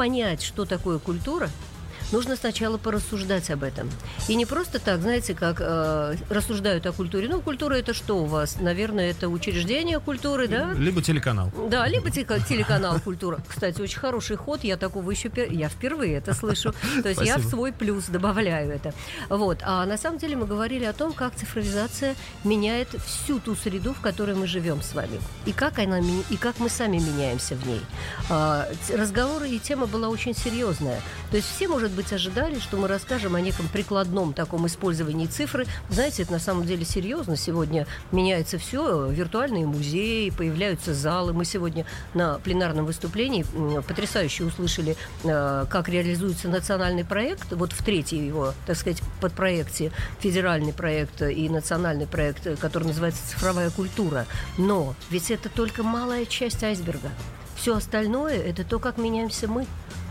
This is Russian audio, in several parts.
понять, что такое культура, нужно сначала порассуждать об этом. И не просто так, знаете, как э, рассуждают о культуре. Ну, культура это что у вас? Наверное, это учреждение культуры, да? Либо телеканал. Да, либо телеканал культура. Кстати, очень хороший ход. Я такого еще я впервые это слышу. То есть я в свой плюс добавляю это. Вот. А на самом деле мы говорили о том, как цифровизация меняет всю ту среду, в которой мы живем с вами. И как она и как мы сами меняемся в ней. А, разговоры и тема была очень серьезная. То есть все, может быть, быть, ожидали, что мы расскажем о неком прикладном таком использовании цифры. Знаете, это на самом деле серьезно. Сегодня меняется все. Виртуальные музеи, появляются залы. Мы сегодня на пленарном выступлении потрясающе услышали, э, как реализуется национальный проект. Вот в третьей его, так сказать, подпроекте федеральный проект и национальный проект, который называется «Цифровая культура». Но ведь это только малая часть айсберга. Все остальное – это то, как меняемся мы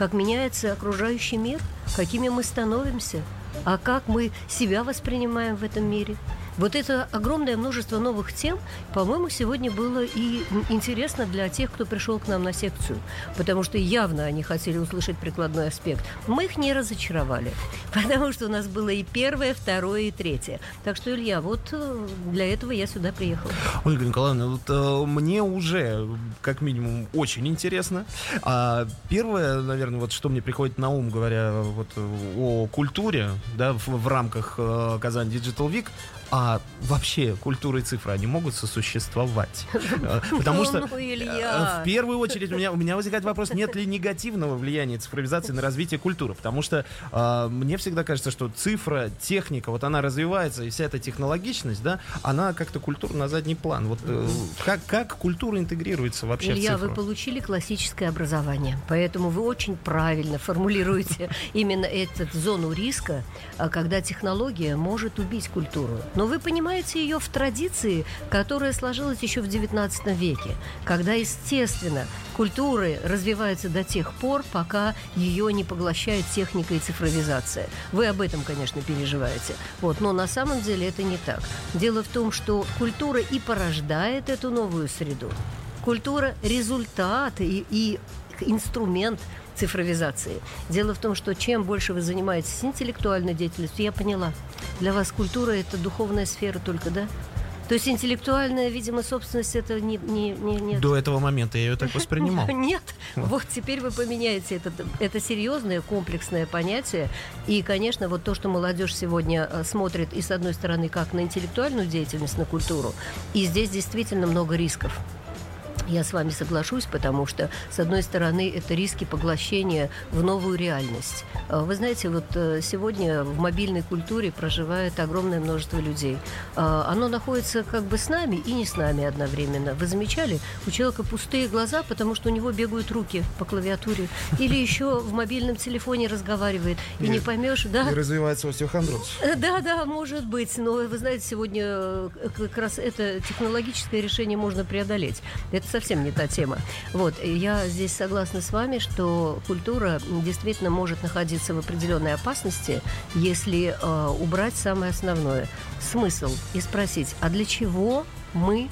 как меняется окружающий мир, какими мы становимся, а как мы себя воспринимаем в этом мире – вот это огромное множество новых тем, по-моему, сегодня было и интересно для тех, кто пришел к нам на секцию, потому что явно они хотели услышать прикладной аспект. Мы их не разочаровали, потому что у нас было и первое, второе, и третье. Так что, Илья, вот э, для этого я сюда приехал. Ольга Николаевна, вот, э, мне уже, как минимум, очень интересно. А первое, наверное, вот что мне приходит на ум, говоря вот о культуре, да, в, в рамках э, Казань Digital Week, а вообще культура и цифра, они могут сосуществовать? Э, потому что ну, э, в первую очередь у меня, у меня возникает вопрос, нет ли негативного влияния цифровизации на развитие культуры? Потому что э, мне всегда кажется, что цифра, техника, вот она развивается, и вся эта технологичность, да, она как-то культура на задний план. Вот э, как, как культура интегрируется вообще Илья, в цифру? вы получили классическое образование, поэтому вы очень правильно формулируете именно эту зону риска, когда технология может убить культуру. Но вы понимаете ее в традиции, которая сложилась еще в XIX веке, когда, естественно, культуры развиваются до тех пор, пока ее не поглощает техника и цифровизация. Вы об этом, конечно, переживаете. Вот, но на самом деле это не так. Дело в том, что культура и порождает эту новую среду. Культура – результат и, и инструмент цифровизации. Дело в том, что чем больше вы занимаетесь интеллектуальной деятельностью, я поняла, для вас культура – это духовная сфера только, да? То есть интеллектуальная, видимо, собственность это не, не, не нет. До этого момента я ее так воспринимал. Нет. Вот теперь вы поменяете это. Это серьезное комплексное понятие. И, конечно, вот то, что молодежь сегодня э, смотрит и с одной стороны как на интеллектуальную деятельность, на культуру, и здесь действительно много рисков. Я с вами соглашусь, потому что, с одной стороны, это риски поглощения в новую реальность. А, вы знаете, вот э, сегодня в мобильной культуре проживает огромное множество людей. А, оно находится как бы с нами и не с нами одновременно. Вы замечали? У человека пустые глаза, потому что у него бегают руки по клавиатуре. Или еще в мобильном телефоне разговаривает. И, и не поймешь, да? И развивается остеохондроз. Да, да, может быть. Но вы знаете, сегодня э, как раз это технологическое решение можно преодолеть. Это совсем не та тема. Вот, я здесь согласна с вами, что культура действительно может находиться в определенной опасности, если э, убрать самое основное – смысл и спросить, а для чего мы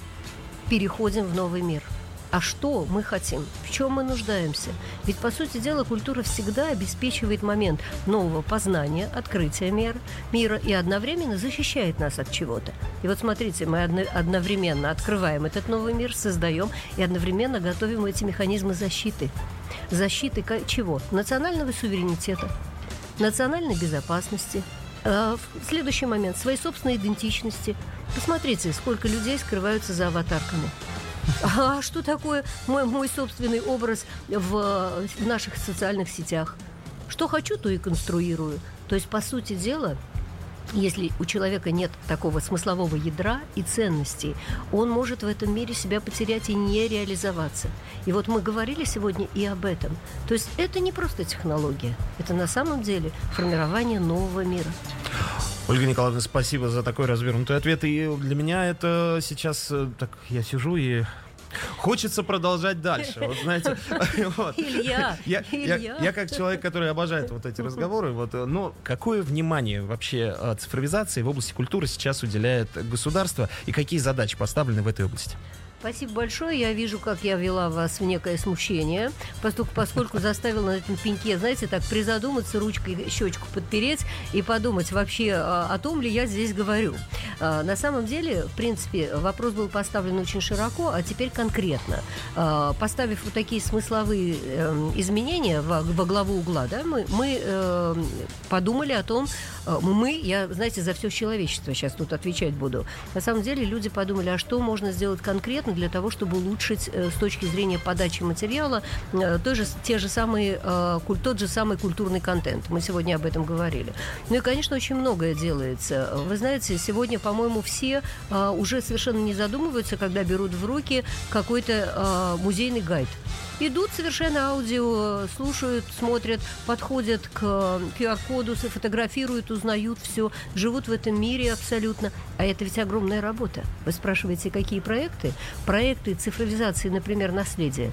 переходим в новый мир – а что мы хотим, в чем мы нуждаемся. Ведь, по сути дела, культура всегда обеспечивает момент нового познания, открытия мира, мира и одновременно защищает нас от чего-то. И вот смотрите, мы одновременно открываем этот новый мир, создаем и одновременно готовим эти механизмы защиты. Защиты чего? Национального суверенитета, национальной безопасности, а, следующий момент – своей собственной идентичности. Посмотрите, сколько людей скрываются за аватарками. А что такое мой, мой собственный образ в, в наших социальных сетях? Что хочу, то и конструирую. То есть, по сути дела, если у человека нет такого смыслового ядра и ценностей, он может в этом мире себя потерять и не реализоваться. И вот мы говорили сегодня и об этом. То есть это не просто технология, это на самом деле формирование нового мира. Ольга Николаевна, спасибо за такой развернутый ответ. И для меня это сейчас э, так я сижу и Хочется продолжать дальше. Вот знаете, вот. Илья, я, Илья. Я, я как человек, который обожает вот эти разговоры, вот, э, но какое внимание вообще э, цифровизации в области культуры сейчас уделяет государство и какие задачи поставлены в этой области? Спасибо большое. Я вижу, как я вела вас в некое смущение, поскольку, поскольку заставила на этом пеньке, знаете, так призадуматься, ручкой щечку подпереть и подумать вообще о, о том ли я здесь говорю. А, на самом деле, в принципе, вопрос был поставлен очень широко, а теперь конкретно. А, поставив вот такие смысловые э, изменения во, главу угла, да, мы, мы э, подумали о том, э, мы, я, знаете, за все человечество сейчас тут отвечать буду. На самом деле люди подумали, а что можно сделать конкретно для того, чтобы улучшить э, с точки зрения подачи материала э, той же, те же самые, э, тот же самый культурный контент. Мы сегодня об этом говорили. Ну и, конечно, очень многое делается. Вы знаете, сегодня, по-моему, все уже совершенно не задумываются, когда берут в руки какой-то музейный гайд идут совершенно аудио, слушают, смотрят, подходят к QR-коду, фотографируют, узнают все, живут в этом мире абсолютно. А это ведь огромная работа. Вы спрашиваете, какие проекты? Проекты цифровизации, например, наследия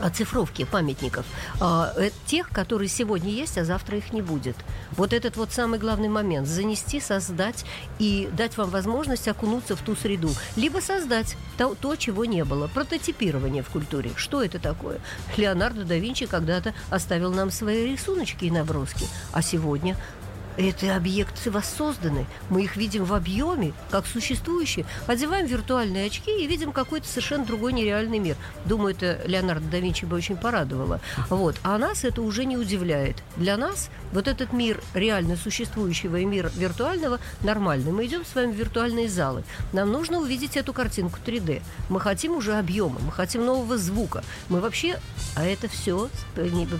оцифровки памятников, э, тех, которые сегодня есть, а завтра их не будет. Вот этот вот самый главный момент. Занести, создать и дать вам возможность окунуться в ту среду. Либо создать то, то чего не было. Прототипирование в культуре. Что это такое? Леонардо да Винчи когда-то оставил нам свои рисуночки и наброски. А сегодня эти объекты воссозданы. Мы их видим в объеме, как существующие. Одеваем виртуальные очки и видим какой-то совершенно другой нереальный мир. Думаю, это Леонардо да Винчи бы очень порадовало. Вот. А нас это уже не удивляет. Для нас вот этот мир реально существующего и мир виртуального нормальный. Мы идем с вами в виртуальные залы. Нам нужно увидеть эту картинку 3D. Мы хотим уже объема, мы хотим нового звука. Мы вообще... А это все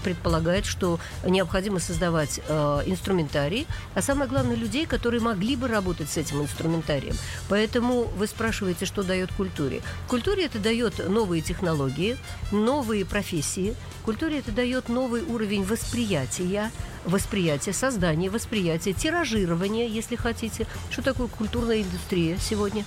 предполагает, что необходимо создавать э, инструментарий, а самое главное, людей, которые могли бы работать с этим инструментарием. Поэтому вы спрашиваете, что дает культуре. Культуре это дает новые технологии, новые профессии. Культуре это дает новый уровень восприятия, восприятия, создания восприятия, тиражирования, если хотите. Что такое культурная индустрия сегодня?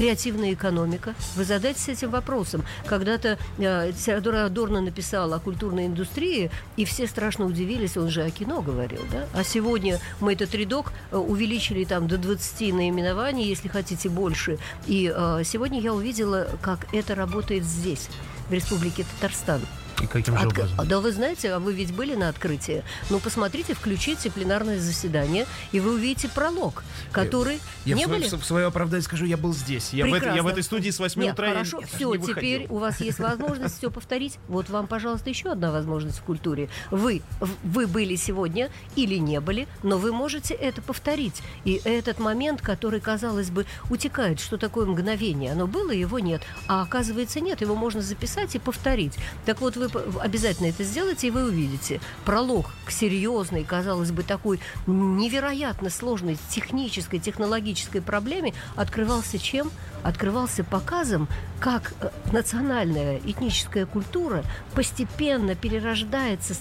Креативная экономика? Вы задайтесь этим вопросом. Когда-то э, Теодор Адорно написал о культурной индустрии, и все страшно удивились, он же о кино говорил, да? А сегодня мы этот рядок э, увеличили там до 20 наименований, если хотите больше. И э, сегодня я увидела, как это работает здесь, в Республике Татарстан. И каким же Отк... образом? Да вы знаете, а вы ведь были на открытии. Ну, посмотрите, включите пленарное заседание, и вы увидите пролог, который... Я не в, были? в свое оправдание скажу, я был здесь. Я, в, это, я в этой студии с 8 Нет, утра. Хорошо, я, все, теперь у вас есть возможность все повторить. Вот вам, пожалуйста, еще одна возможность в культуре. Вы, вы были сегодня или не были, но вы можете это повторить. И этот момент, который, казалось бы, утекает, что такое мгновение, оно было, его нет. А оказывается, нет, его можно записать и повторить. Так вот, вы обязательно это сделайте, и вы увидите. Пролог к серьезной, казалось бы, такой невероятно сложной технической, технологической проблеме открывался чем? Открывался показом, как э, национальная этническая культура постепенно перерождается,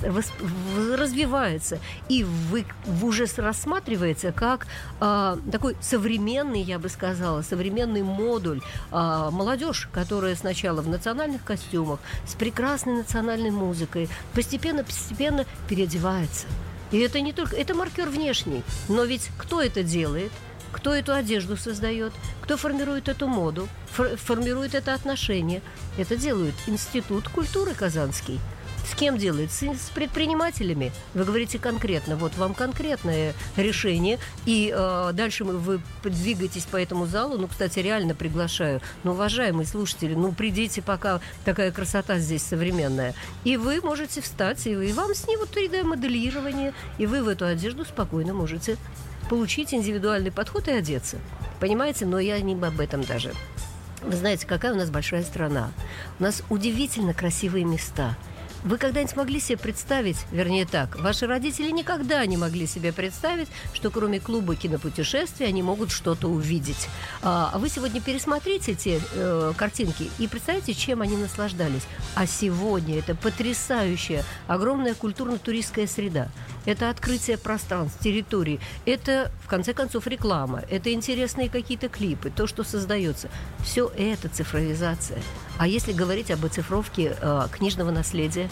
развивается и вы, уже рассматривается как э, такой современный, я бы сказала, современный модуль. Э, молодежь, которая сначала в национальных костюмах, с прекрасной национальной музыкой, постепенно-постепенно переодевается. И это не только... Это маркер внешний. Но ведь кто это делает? Кто эту одежду создает? Кто формирует эту моду? Фор- формирует это отношение? Это делает Институт культуры Казанский. С кем делает? С, с предпринимателями. Вы говорите конкретно. Вот вам конкретное решение. И э, дальше вы двигаетесь по этому залу. Ну, кстати, реально приглашаю. Ну, уважаемые слушатели, ну, придите, пока такая красота здесь современная. И вы можете встать, и, и вам снимут 3D-моделирование, и вы в эту одежду спокойно можете получить индивидуальный подход и одеться. Понимаете? Но я не об этом даже. Вы знаете, какая у нас большая страна. У нас удивительно красивые места – вы когда-нибудь могли себе представить, вернее так, ваши родители никогда не могли себе представить, что кроме клуба кинопутешествий они могут что-то увидеть. А, а вы сегодня пересмотрите эти э, картинки и представьте, чем они наслаждались. А сегодня это потрясающая, огромная культурно-туристская среда. Это открытие пространств, территорий. Это, в конце концов, реклама. Это интересные какие-то клипы, то, что создается. Все это цифровизация. А если говорить об оцифровке э, книжного наследия,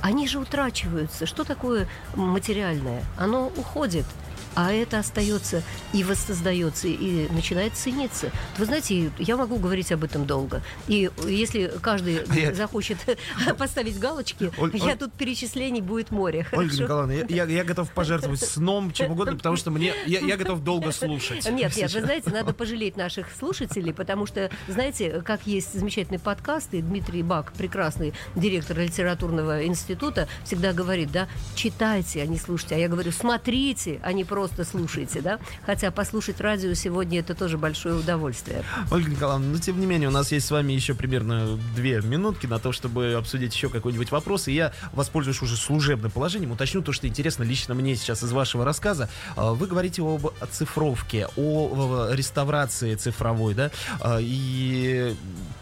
они же утрачиваются. Что такое материальное? Оно уходит а это остается и воссоздается, и начинает цениться. Вы знаете, я могу говорить об этом долго. И если каждый я... захочет поставить галочки, Оль, я тут перечислений будет море. Ольга Николаевна, я, я, я готов пожертвовать сном, чем угодно, потому что мне я, я готов долго слушать. Нет, нет, вы знаете, надо пожалеть наших слушателей, потому что, знаете, как есть замечательный подкаст, и Дмитрий Бак, прекрасный директор литературного института, всегда говорит, да, читайте, а не слушайте. А я говорю, смотрите, а не просто слушаете, да? Хотя послушать радио сегодня это тоже большое удовольствие. Ольга Николаевна, но тем не менее у нас есть с вами еще примерно две минутки на то, чтобы обсудить еще какой-нибудь вопрос. И я воспользуюсь уже служебным положением, уточню то, что интересно лично мне сейчас из вашего рассказа. А, вы говорите об оцифровке, о реставрации цифровой, да? А, и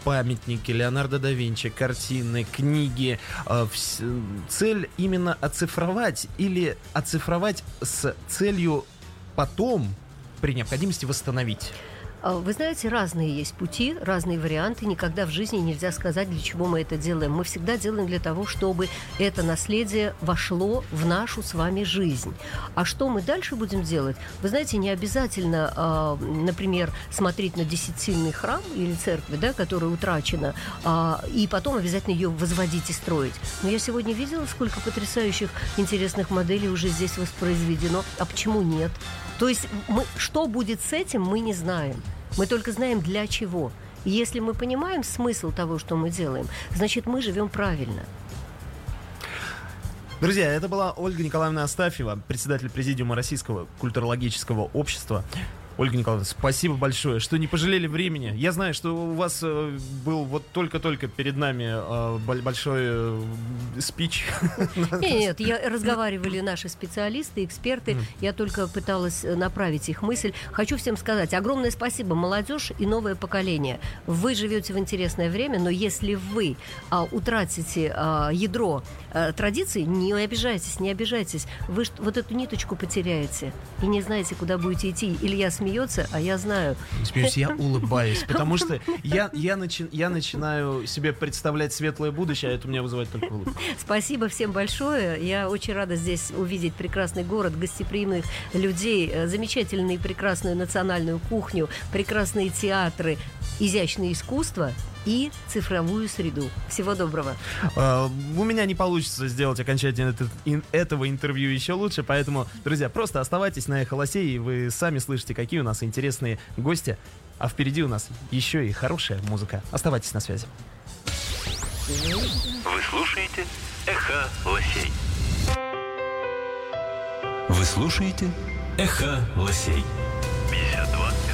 памятники Леонардо да Винчи, картины, книги. А, цель именно оцифровать или оцифровать с целью потом при необходимости восстановить? А, вы знаете, разные есть пути, разные варианты. Никогда в жизни нельзя сказать, для чего мы это делаем. Мы всегда делаем для того, чтобы это наследие вошло в нашу с вами жизнь. А что мы дальше будем делать? Вы знаете, не обязательно, а, например, смотреть на десятильный храм или церковь, да, которая утрачена, а, и потом обязательно ее возводить и строить. Но я сегодня видела, сколько потрясающих, интересных моделей уже здесь воспроизведено. А почему нет? То есть мы, что будет с этим, мы не знаем. Мы только знаем для чего. Если мы понимаем смысл того, что мы делаем, значит, мы живем правильно. Друзья, это была Ольга Николаевна Астафьева, председатель президиума Российского культурологического общества. Ольга Николаевна, спасибо большое, что не пожалели времени. Я знаю, что у вас э, был вот только-только перед нами э, большой э, спич. Нет, я разговаривали наши специалисты, эксперты. Я только пыталась направить их мысль. Хочу всем сказать огромное спасибо, молодежь и новое поколение. Вы живете в интересное время, но если вы а, утратите а, ядро а, традиций, не обижайтесь, не обижайтесь. Вы вот эту ниточку потеряете и не знаете, куда будете идти. Илья смеется, а я знаю. Смеюсь, я улыбаюсь, потому что я, я, начи, я начинаю себе представлять светлое будущее, а это у меня вызывает только улыбку. Спасибо всем большое. Я очень рада здесь увидеть прекрасный город, гостеприимных людей, э, замечательную и прекрасную национальную кухню, прекрасные театры, изящное искусство и цифровую среду. Всего доброго. Uh, у меня не получится сделать окончательно этот, ин, этого интервью еще лучше, поэтому, друзья, просто оставайтесь на Эхо Лосей, и вы сами слышите, какие у нас интересные гости. А впереди у нас еще и хорошая музыка. Оставайтесь на связи. Вы слушаете Эхо Лосей. Вы слушаете Эхо Лосей. 52